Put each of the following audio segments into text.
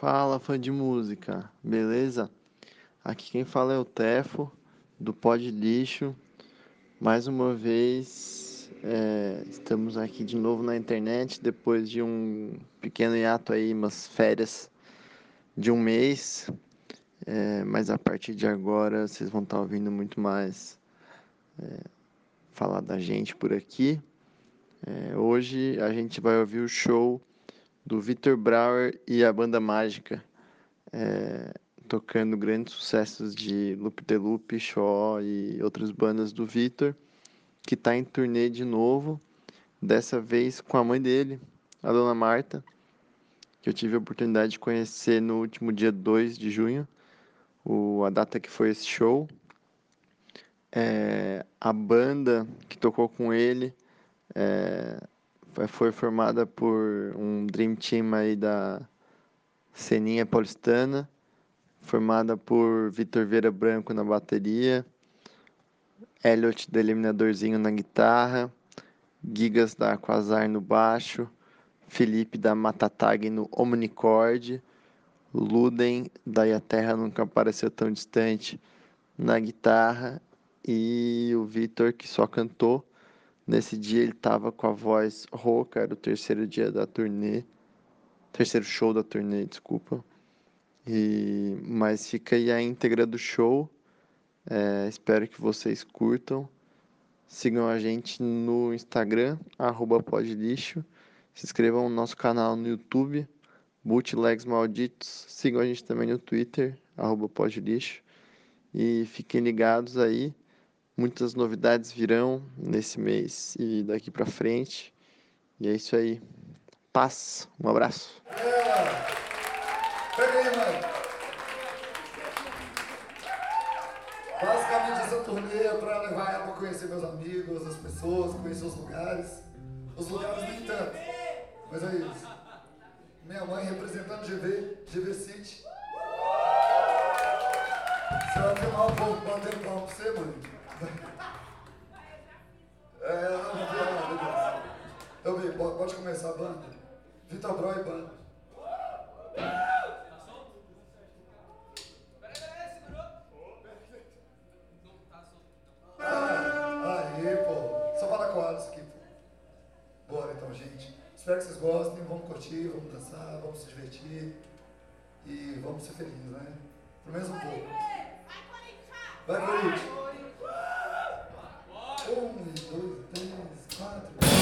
Fala, fã de música, beleza? Aqui quem fala é o Tefo, do Pod Lixo. Mais uma vez, é, estamos aqui de novo na internet, depois de um pequeno hiato aí, umas férias de um mês. É, mas a partir de agora, vocês vão estar ouvindo muito mais é, falar da gente por aqui. É, hoje a gente vai ouvir o show do Victor Brauer e a Banda Mágica, é, tocando grandes sucessos de Loop de Loop, Shaw e outras bandas do Victor, que está em turnê de novo, dessa vez com a mãe dele, a Dona Marta, que eu tive a oportunidade de conhecer no último dia 2 de junho, o, a data que foi esse show. É, a banda que tocou com ele é, foi formada por um Dream Team aí da Ceninha Paulistana, formada por Vitor Vieira Branco na bateria, Elliot do Eliminadorzinho na guitarra, Gigas da Quasar no baixo, Felipe da Matatag no Omnicord, Luden da A Terra Nunca Apareceu Tão Distante na guitarra e o Vitor que só cantou Nesse dia ele estava com a voz rouca, era o terceiro dia da turnê, terceiro show da turnê, desculpa. E, mas fica aí a íntegra do show. É, espero que vocês curtam. Sigam a gente no Instagram, podlixo. Se inscrevam no nosso canal no YouTube, Bootlegs Malditos. Sigam a gente também no Twitter, podlixo. E fiquem ligados aí Muitas novidades virão nesse mês e daqui para frente. E é isso aí. Paz. Um abraço. Basicamente essa turnê é para levar ela para conhecer meus amigos, as pessoas, conhecer os lugares. Os lugares nem tanto. Mas é isso. Minha mãe representando GV, GV City. Você vai filmar um pouco, batendo palma pra você, mãe? É, não, não, beleza. Então, bem, pode começar a banda? Vitor Bro e banda. Aí, pô. Só fala com Alice aqui, pô. Bora então, gente. Espero que vocês gostem. Vamos curtir, vamos dançar, vamos se divertir. E vamos ser felizes, né? Pelo menos um pouco. Vai, Corinthians! Um, dois, três, quatro.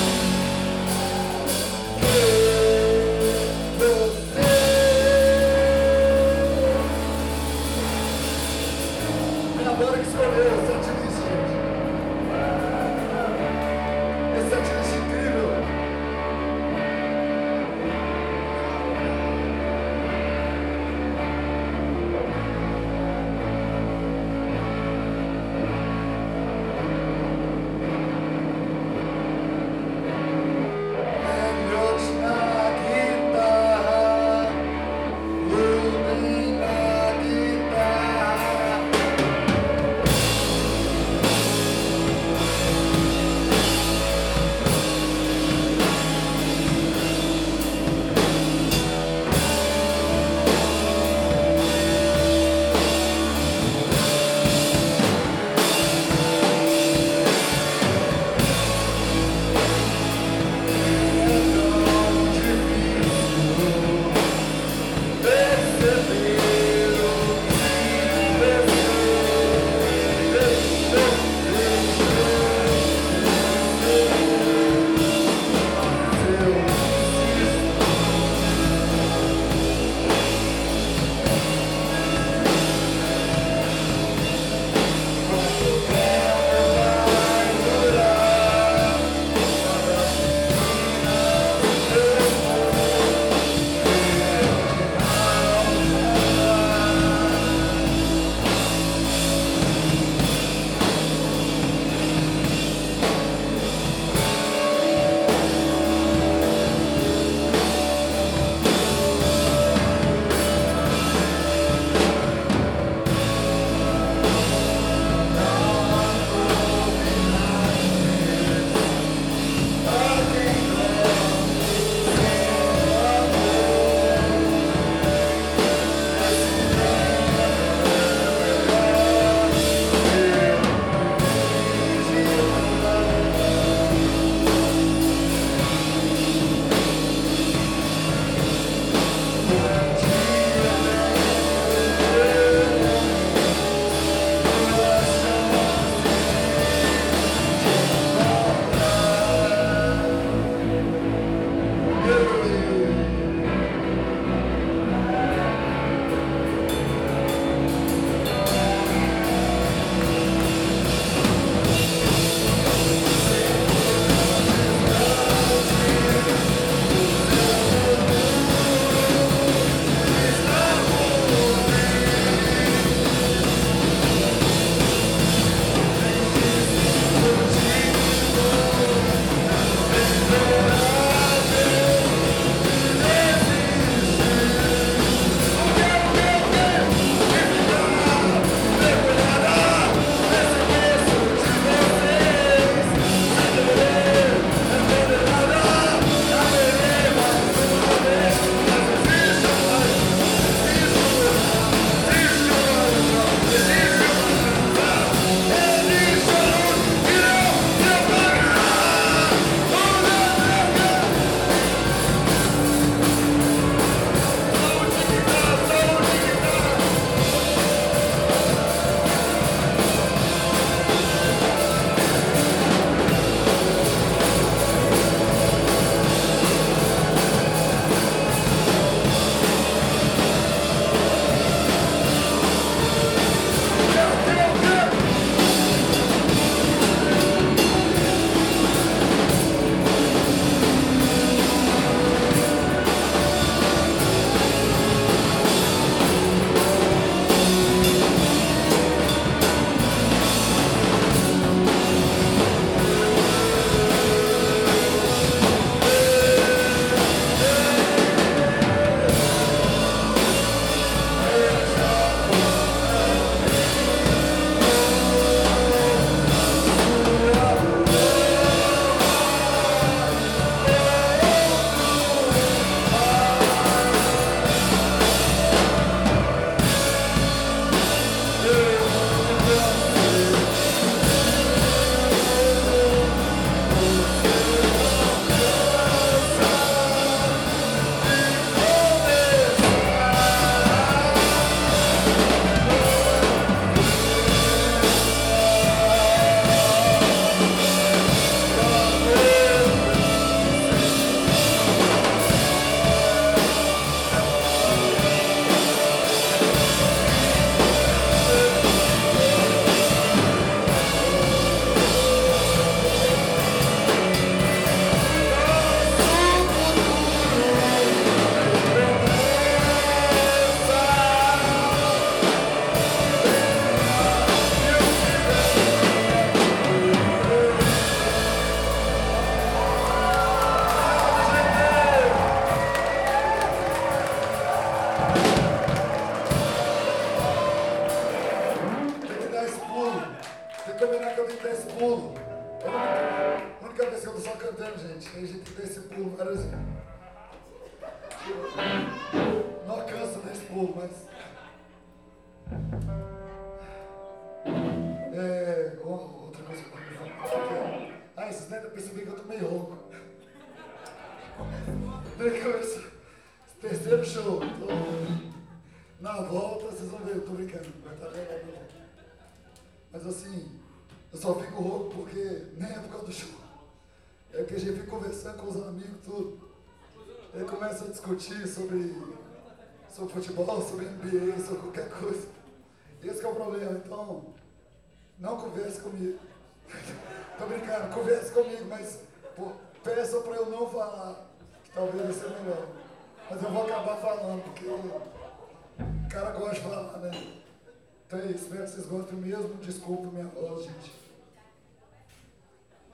vocês gostam mesmo, desculpa minha voz, gente.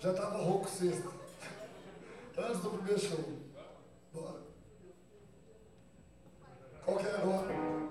Já tava rouco sexta. Antes do primeiro show. Bora. Qualquer hora.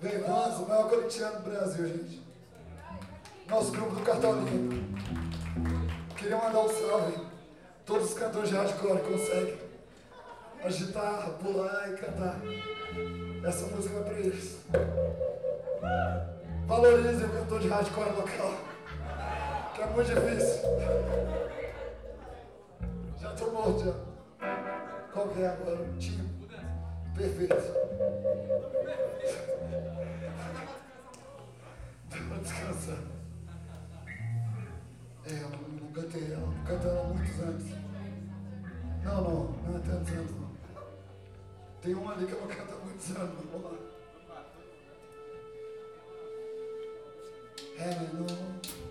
Vem, Vans, o maior corintiano do Brasil, gente. Nosso grupo do Cartolinho. Queria mandar um salve. Todos os cantores de hardcore conseguem agitar, pular e cantar. Essa música vai para eles. Valorizem o cantor de hardcore local, que é muito difícil. Já tô morto já. Qual que é agora? Time. Perfeito. Descansar. É, eu não, não cantei ela, não cantei há muitos anos. Não, não, não é tantos anos não. Tem uma ali que eu não canto há muitos anos, vamos lá. Heaven, no.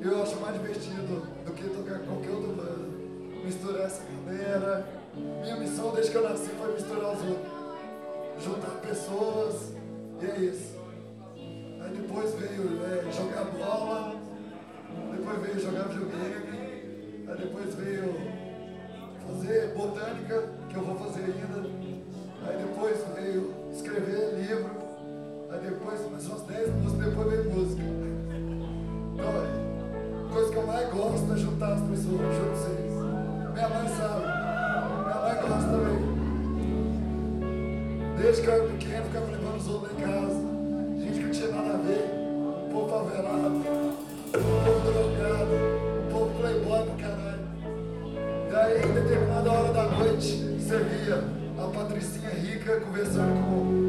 Eu acho mais divertido do que tocar qualquer outra banda. Misturar essa galera. Minha missão desde que eu nasci foi misturar os outros. Juntar pessoas. E é isso. Aí depois veio é, jogar bola. Depois veio jogar videogame. Aí depois veio fazer botânica, que eu vou fazer ainda. Aí depois veio escrever livro. Aí depois, mais umas 10 músicas, depois veio música. Então, coisa que eu mais gosto é juntar as pessoas, junto vocês. Minha mãe sabe. Minha mãe gosta também. Desde que eu era pequeno, ficava levando os outros em casa. Gente que não tinha nada a ver. O povo favelado, o povo drogado, o povo playboy pro caralho. Daí, em determinada hora da noite, servia a Patricinha rica conversando com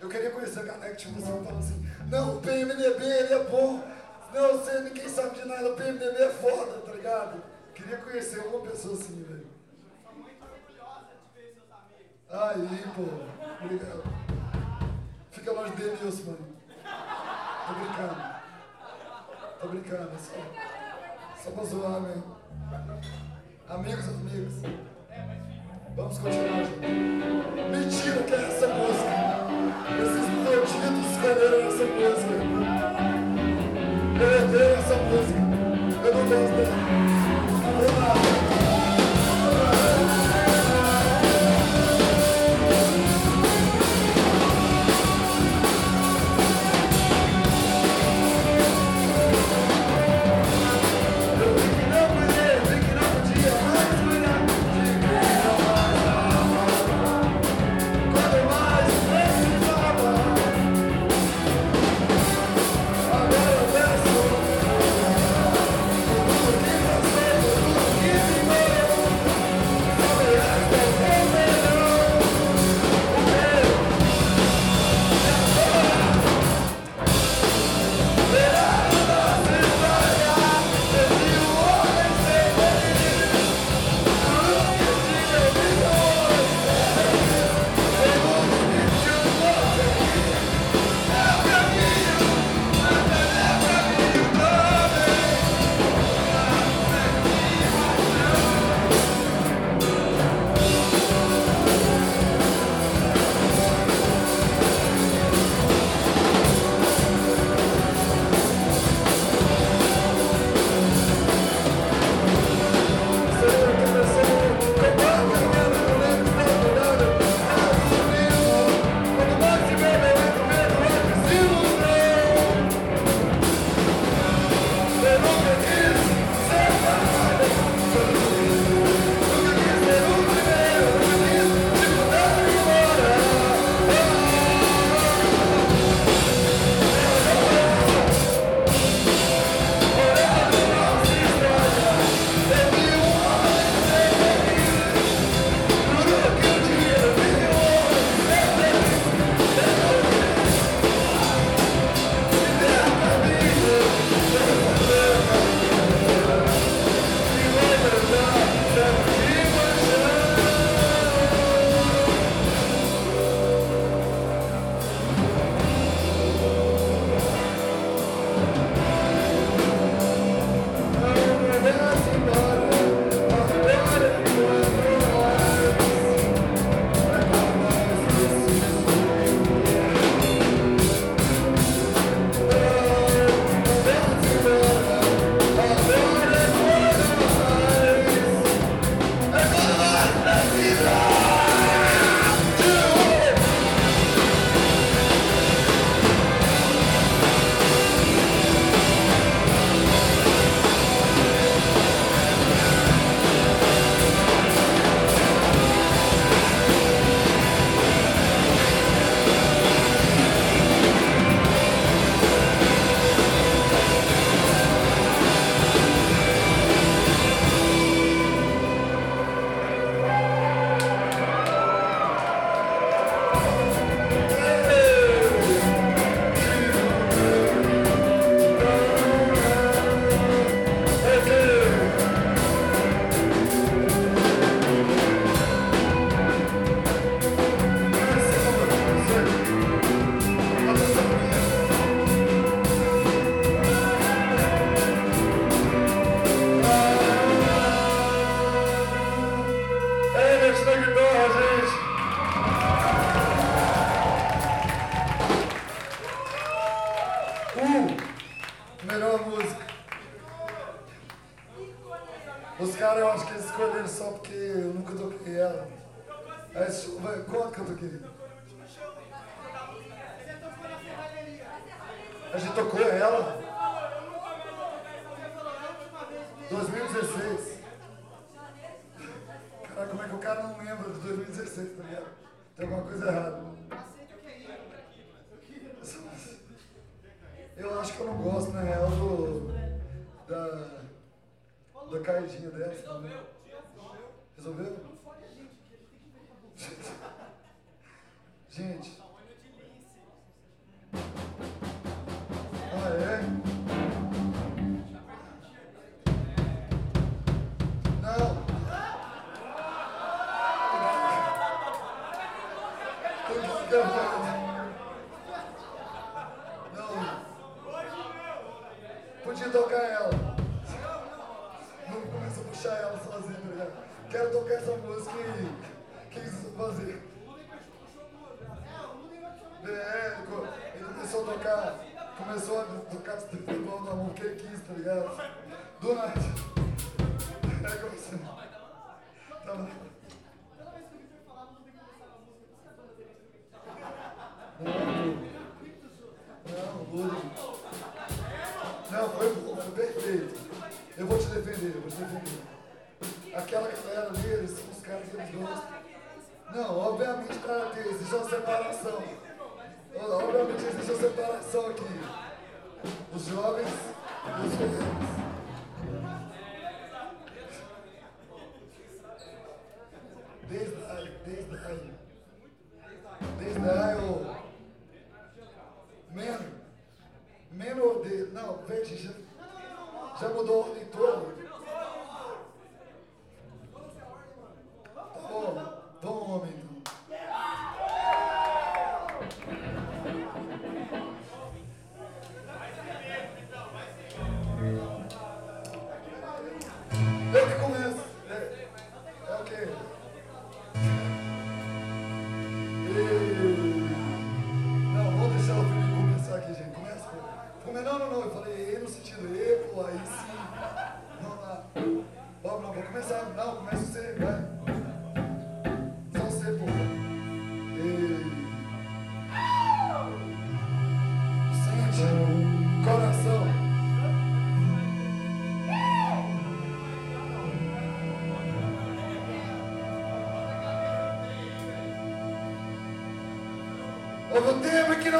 Eu queria conhecer a galera que tipo assim, falava assim, não, o PMDB ele é bom. Não, você ninguém sabe de nada, o PMDB é foda, tá ligado? Queria conhecer uma pessoa assim, velho. Aí, pô, obrigado. Fica longe dele, Nilson, mano. Tô brincando. Tô brincando, só, só pra zoar mesmo. Amigos, amigos. Vamos continuar, gente. Mentira que é essa música. Esses bandidos escolheram essa música. Eu odeio essa música. Eu não gosto dela. Vamos lá. Houve um tempo em que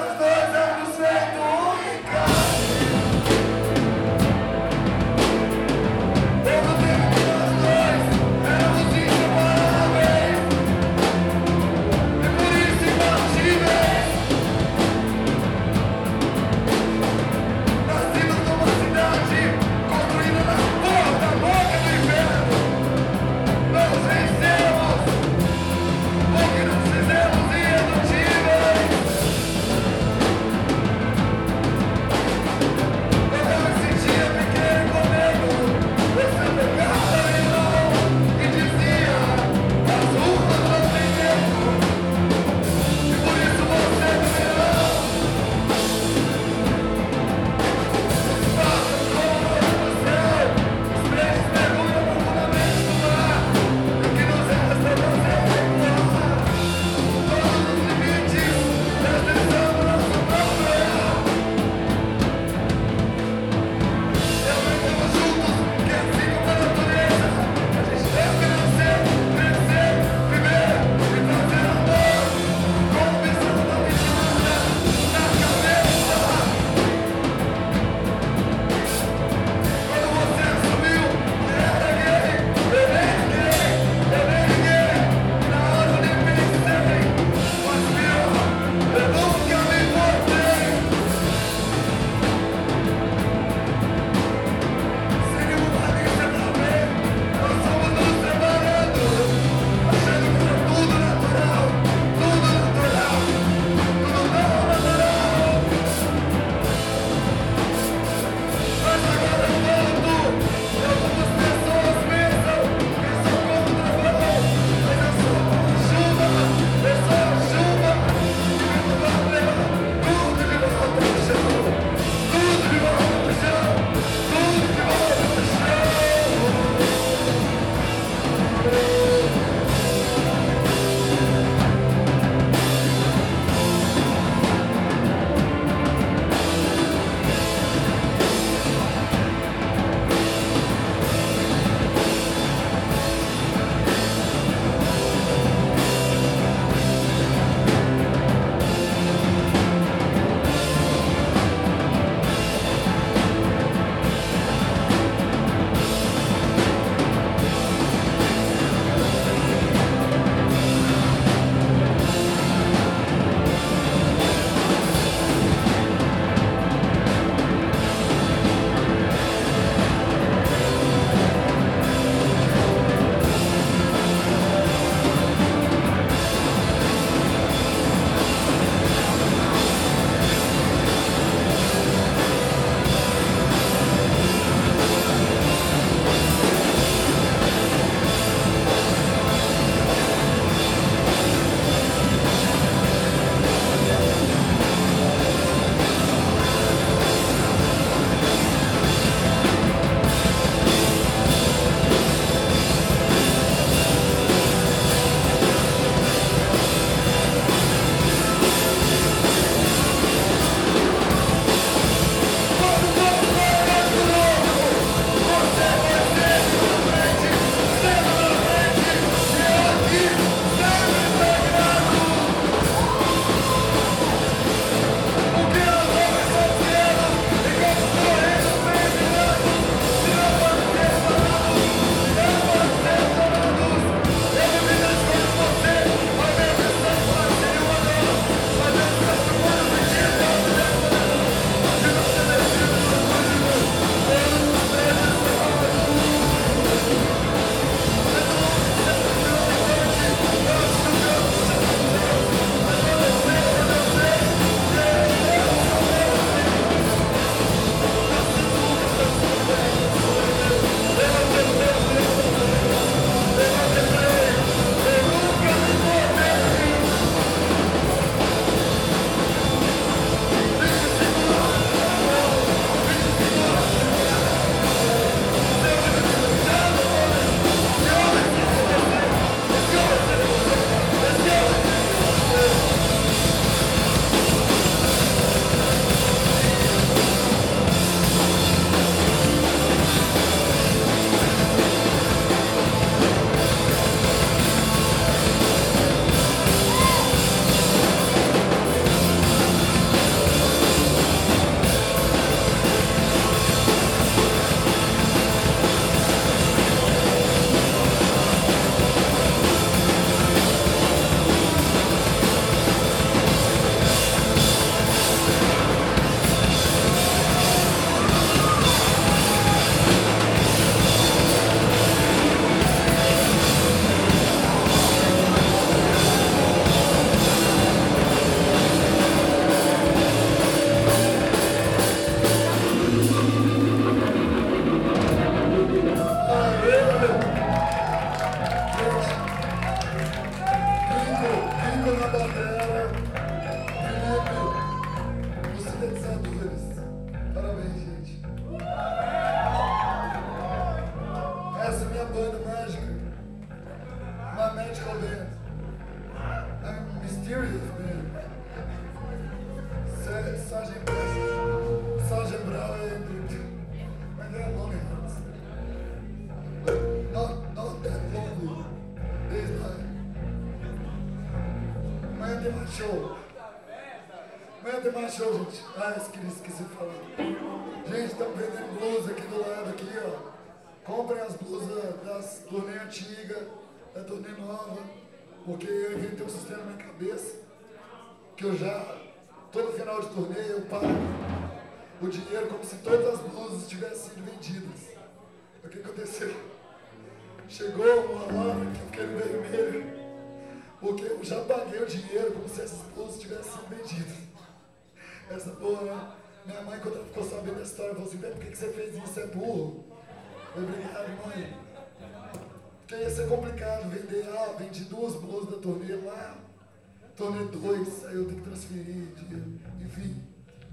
Chegou uma hora que eu fiquei vermelho, porque eu já paguei o dinheiro como se essas blusas tivessem sido vendidas. Essa porra, né? Minha mãe, quando ela ficou sabendo da história, falou assim: "Bem, por que você fez isso? Você é burro. Eu, Obrigado, mãe. Porque ia ser complicado vender, ah, vendi duas blusas da turnê lá, turnê 2, aí eu tenho que transferir dinheiro. Enfim,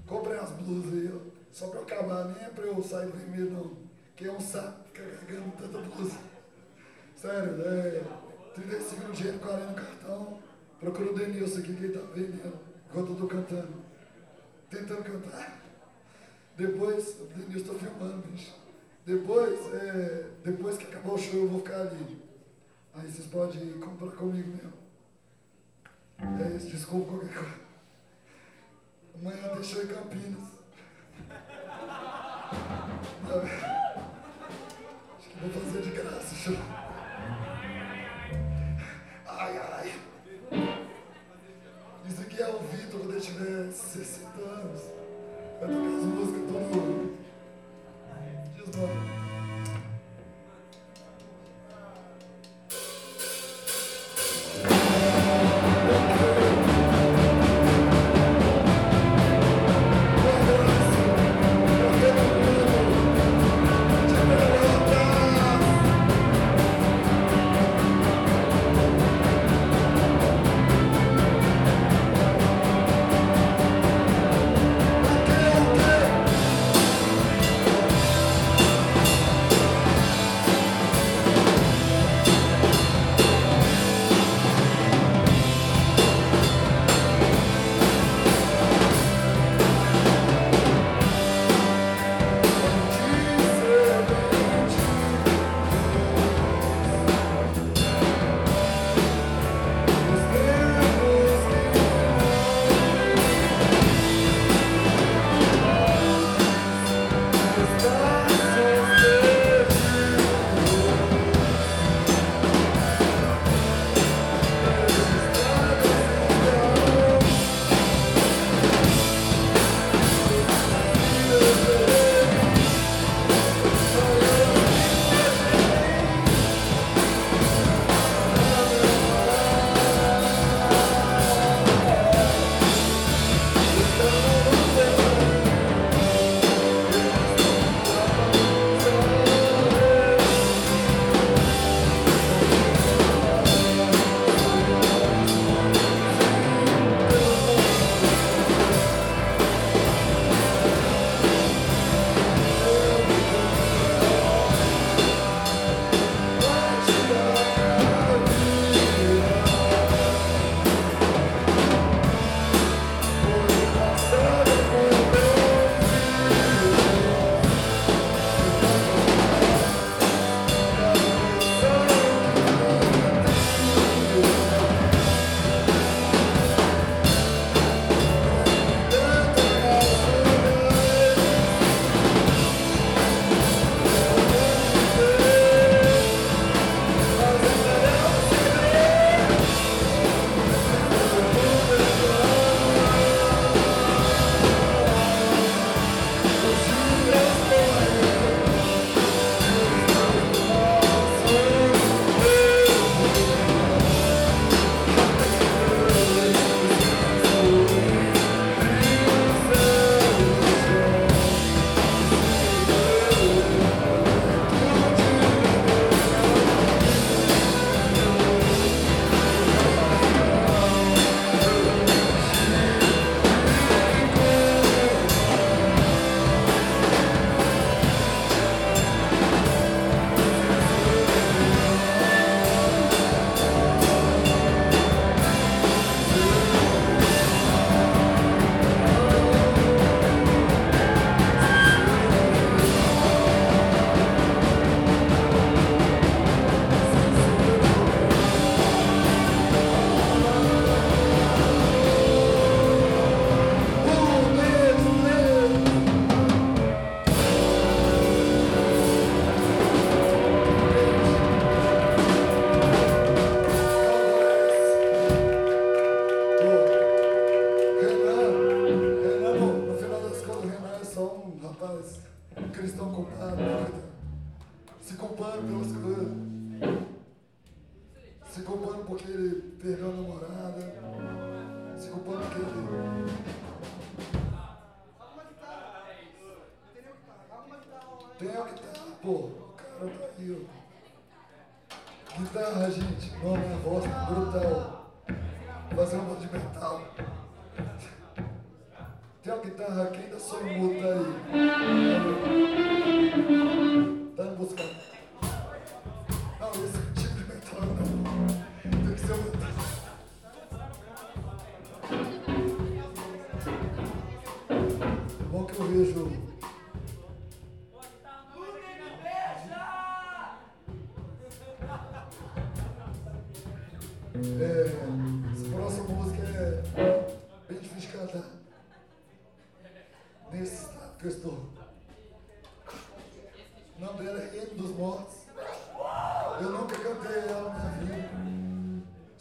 comprei as blusas aí, só pra eu acabar, nem é pra eu sair vermelho, não. Que é um saco carregando tanta blusa. Sério, é 35 no dinheiro, 40 no cartão. Procura o Denilson aqui que ele tá vendendo, enquanto eu tô cantando. Tentando cantar. Depois, o Denilson tá filmando, bicho. Depois, é, depois que acabar o show, eu vou ficar ali. Aí vocês podem comprar comigo mesmo. É isso, desculpa qualquer coisa. Amanhã show em Campinas. Vou fazer de graça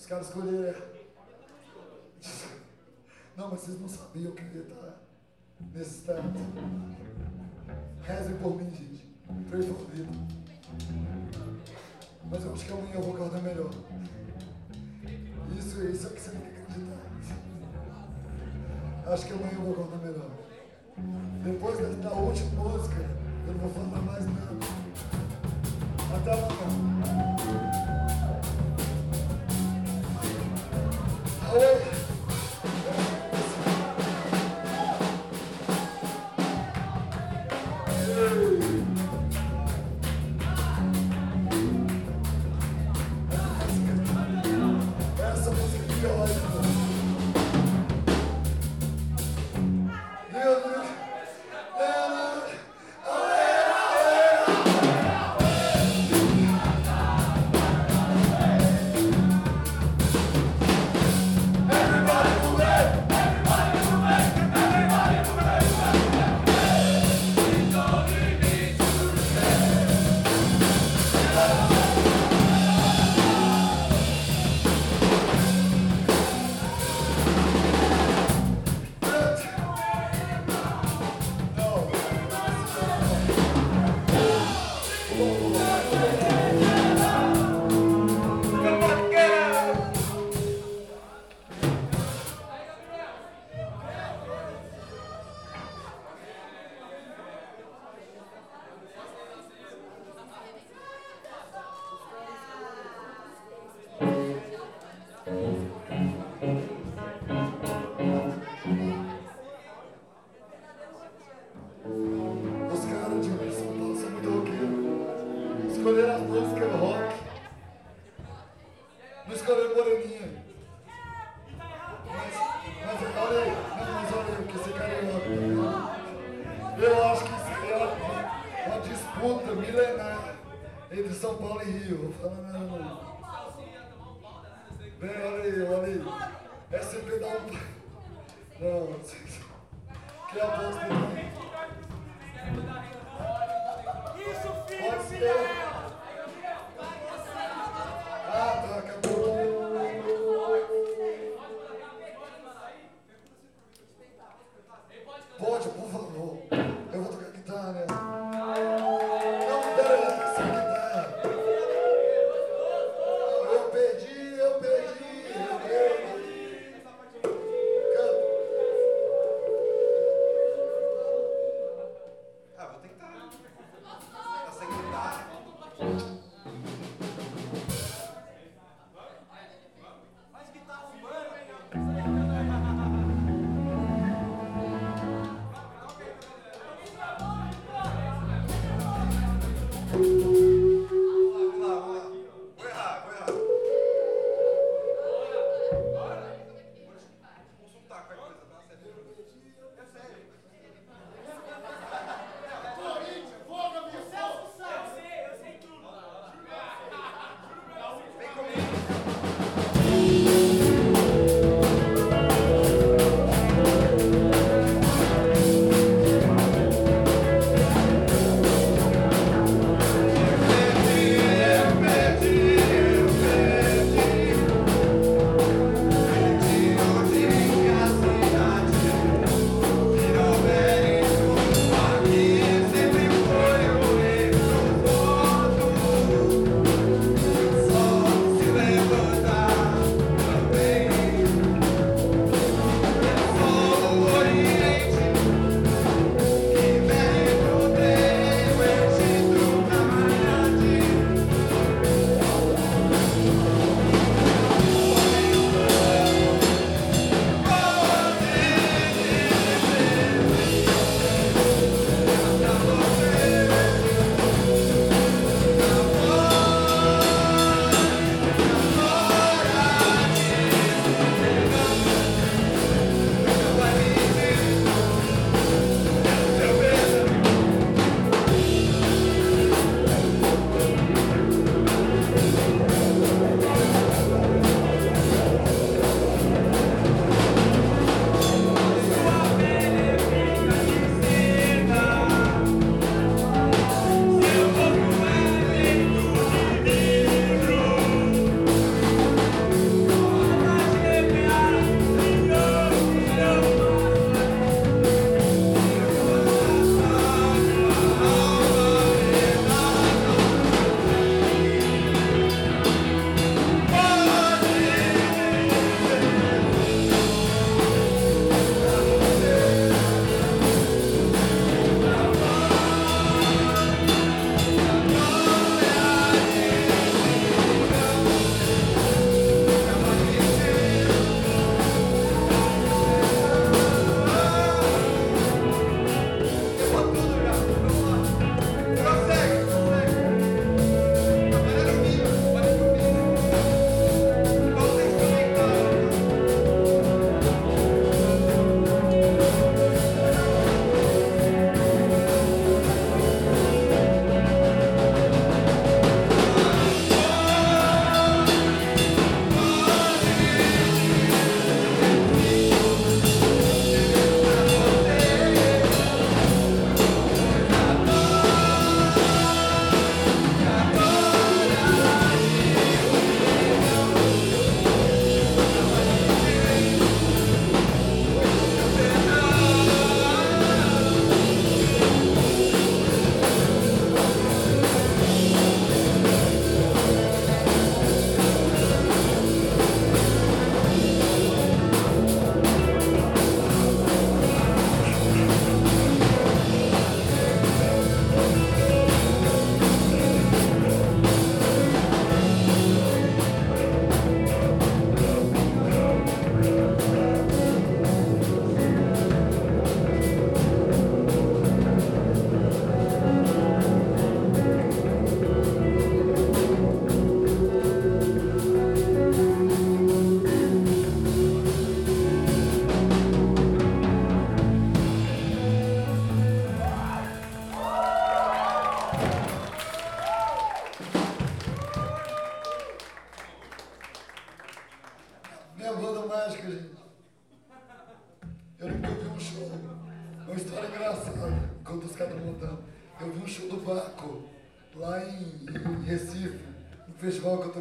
caras escolheram. Não, mas vocês não sabiam que eu ia estar nesse estado. Rezem por mim, gente. Pray for vida. Mas eu acho que amanhã eu vou acordar é melhor. Isso, é isso que você tem que acreditar. Acho que amanhã eu vou acordar é melhor. Depois da última música, eu não vou falar mais nada. Até amanhã.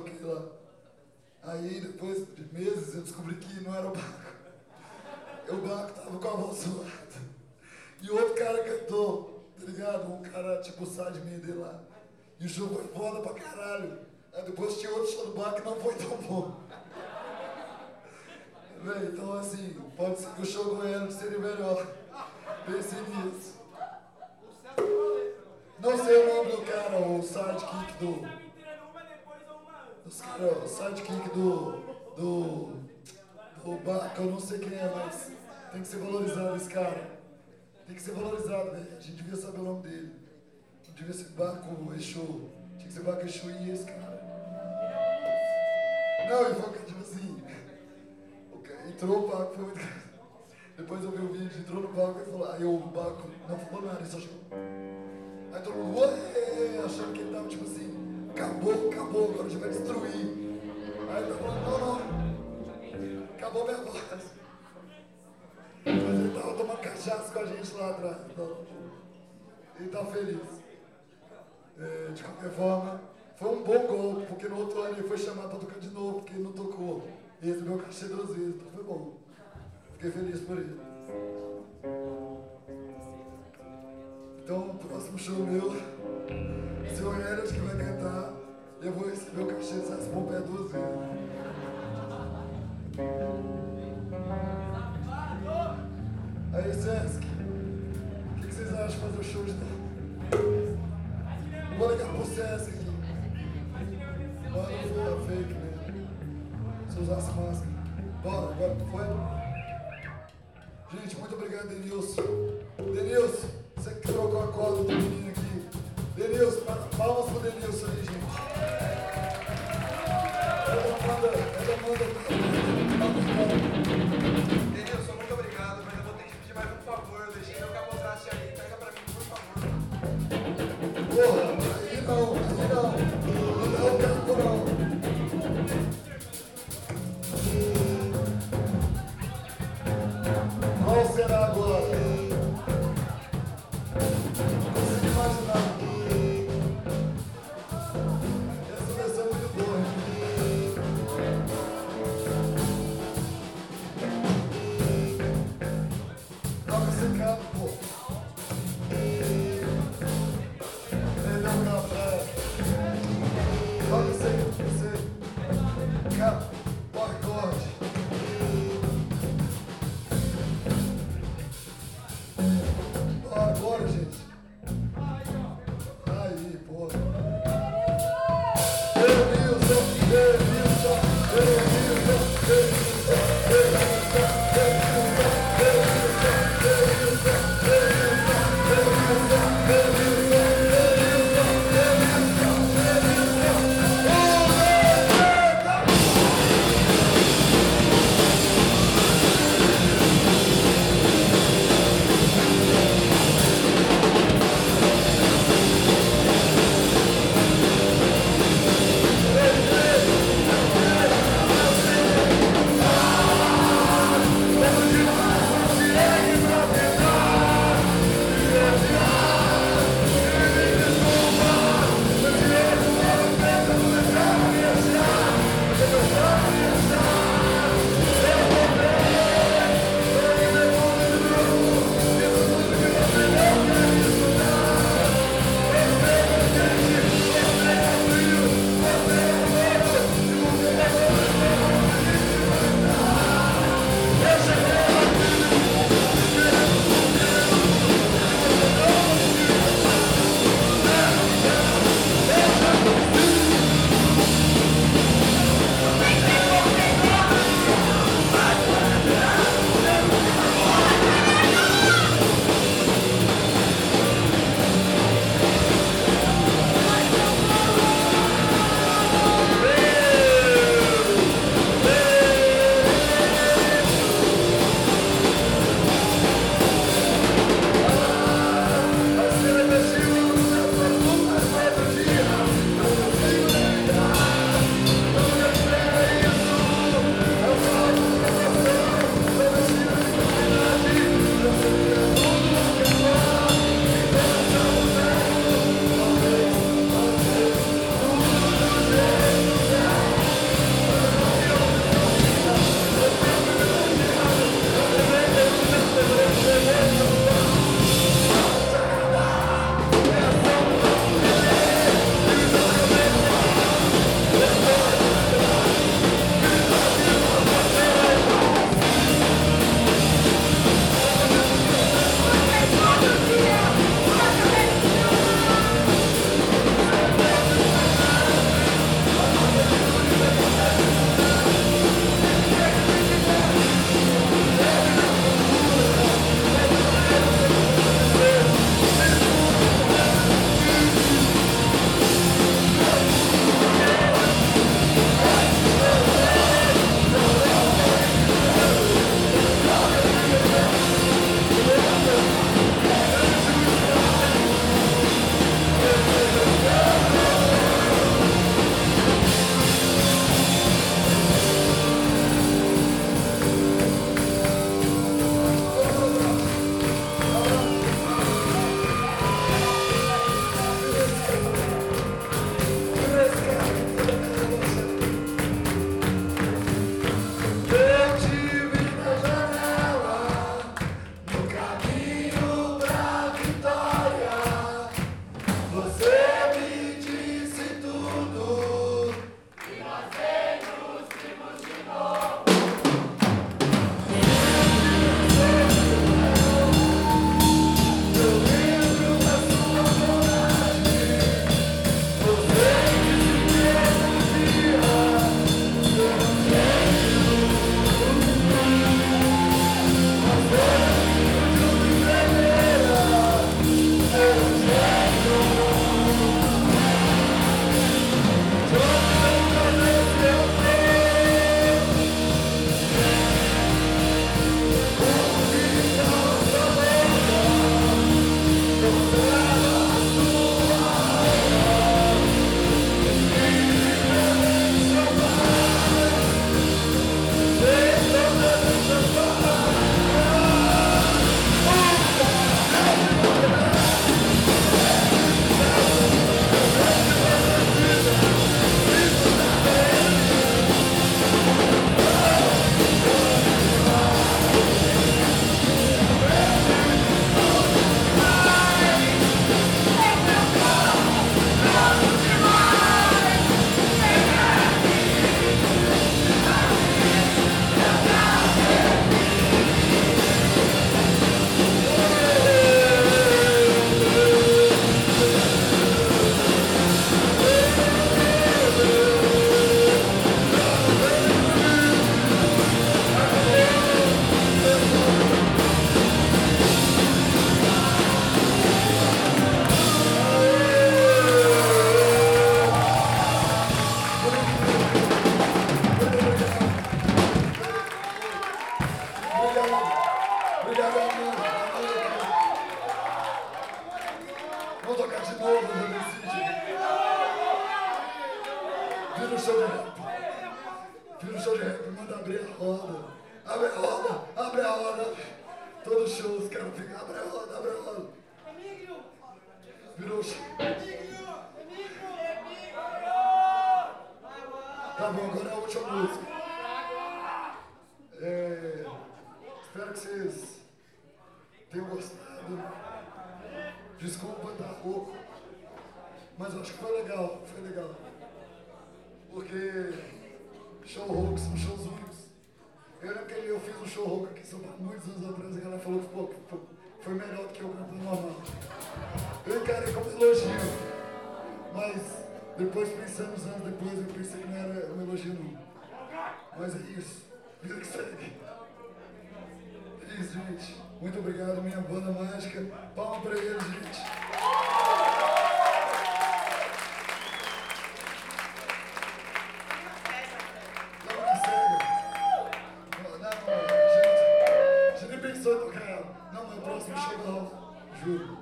Toquei lá. Aí, depois de meses, eu descobri que não era o Baco. O Baco tava com a voz zoada. E outro cara cantou, tá ligado? Um cara tipo o sideman dele lá. E o show foi foda pra caralho. Aí depois tinha outro show do Baco que não foi tão bom. Então assim, pode ser que o show goiano seria melhor. Pense nisso. Não sei o nome do cara, o sidekick do. Os cara, o sidekick do. do. do Baco, eu não sei quem é, mas tem que ser valorizado esse cara. Tem que ser valorizado, velho. A gente devia saber o nome dele. Não devia ser Baco Exu. Tinha que ser Baco Exu e esse cara. Não, e foi tipo assim. Entrou o Baco, foi muito. Depois eu vi o vídeo, entrou no palco e falou, aí o Baco não falou nada, ele só chegou. Aí todo mundo, ué, achando que ele tava tipo assim, acabou, acabou, agora a gente vai destruir. Aí ele falando, não, não, acabou minha voz. Mas ele tava tomando cachaça com a gente lá atrás, então ele tá feliz. É, de qualquer forma, foi um bom golpe, porque no outro ano ele foi chamado para tocar de novo, porque ele não tocou. E recebeu cachê duas vezes, então foi bom. Fiquei feliz por ele. Então, o próximo show meu, seu Elliot que vai cantar, eu vou receber o cachê de Sassi Pompeia duas vezes. Aí, Sesc, o que, que vocês acham de fazer o show de novo? Vou ligar pro Sesc aqui. Manda foi fake mesmo. Se usasse máscara. Bora, agora foi? Gente, muito obrigado, Denilson. Denilson, você que trocou a corda do menino aqui. Denilson, Denilson aí, Muito obrigado, minha banda mágica. Palma pra eles, gente. Não, mas próximo chegou. Juro.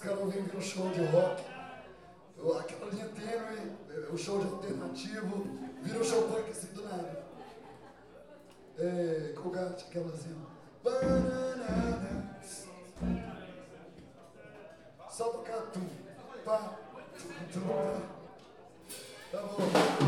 cara caras vêm ver um show de rock, aquela linha tênue, o é, é show de alternativo, vira um show punk assim do nada. É, Colgate, aquela assim, banana, só tocar tum, pá, pá. Tá bom.